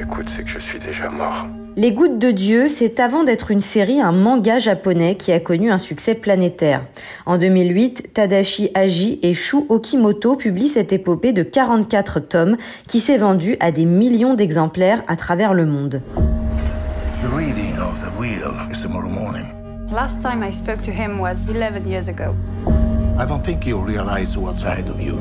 m'écoute, c'est que je suis déjà mort. Les Gouttes de Dieu, c'est avant d'être une série un manga japonais qui a connu un succès planétaire. En 2008, Tadashi Aji et Shu Okimoto publient cette épopée de 44 tomes qui s'est vendue à des millions d'exemplaires à travers le monde. The reading of the wheel is tomorrow morning. Last time I spoke to him was 11 years ago. I don't think you realize what's ahead of you.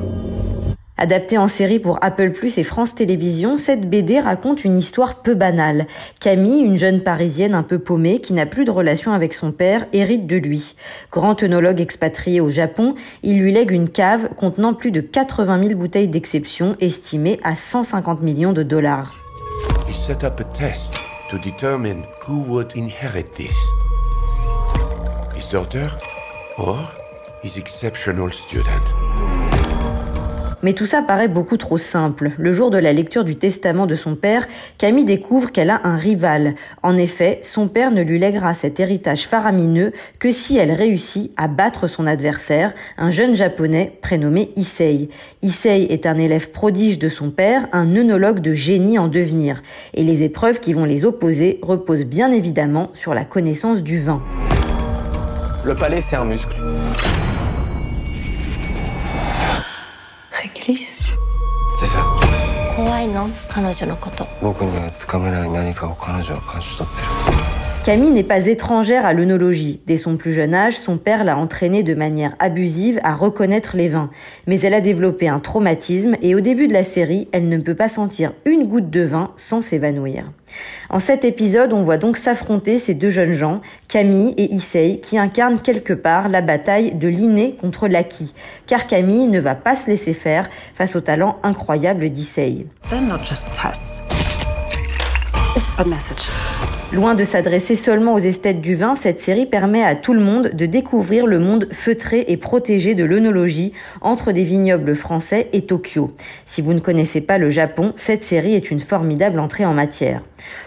Adaptée en série pour Apple Plus et France Télévisions, cette BD raconte une histoire peu banale. Camille, une jeune parisienne un peu paumée qui n'a plus de relation avec son père, hérite de lui. Grand œnologue expatrié au Japon, il lui lègue une cave contenant plus de 80 000 bouteilles d'exception estimées à 150 millions de dollars. He set up a test to determine who would inherit this. His daughter or his exceptional student. Mais tout ça paraît beaucoup trop simple. Le jour de la lecture du testament de son père, Camille découvre qu'elle a un rival. En effet, son père ne lui lèguera cet héritage faramineux que si elle réussit à battre son adversaire, un jeune japonais prénommé Issei. Issei est un élève prodige de son père, un œnologue de génie en devenir. Et les épreuves qui vont les opposer reposent bien évidemment sur la connaissance du vin. Le palais, c'est un muscle. Réglisse C'est ça. 怖いの？彼女のこと僕にはつかめない何かを彼女は感じ取ってる。Camille n'est pas étrangère à l'œnologie. Dès son plus jeune âge, son père l'a entraînée de manière abusive à reconnaître les vins. Mais elle a développé un traumatisme et au début de la série, elle ne peut pas sentir une goutte de vin sans s'évanouir. En cet épisode, on voit donc s'affronter ces deux jeunes gens, Camille et Issei, qui incarnent quelque part la bataille de l'inné contre l'acquis. Car Camille ne va pas se laisser faire face au talent incroyable d'Issei. Loin de s'adresser seulement aux esthètes du vin, cette série permet à tout le monde de découvrir le monde feutré et protégé de l'œnologie entre des vignobles français et Tokyo. Si vous ne connaissez pas le Japon, cette série est une formidable entrée en matière.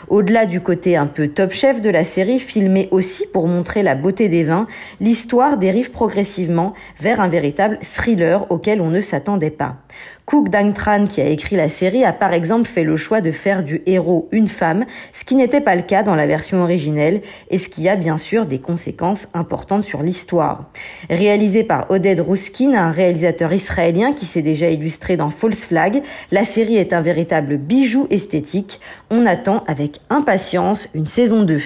Au-delà du côté un peu top chef de la série, filmée aussi pour montrer la beauté des vins, l'histoire dérive progressivement vers un véritable thriller auquel on ne s'attendait pas. Cook Dang-tran, qui a écrit la série, a par exemple fait le choix de faire du héros une femme, ce qui n'était pas le cas dans la version originelle et ce qui a bien sûr des conséquences importantes sur l'histoire. Réalisée par Oded Ruskin, un réalisateur israélien qui s'est déjà illustré dans False Flag, la série est un véritable bijou esthétique. On attend avec impatience une saison 2.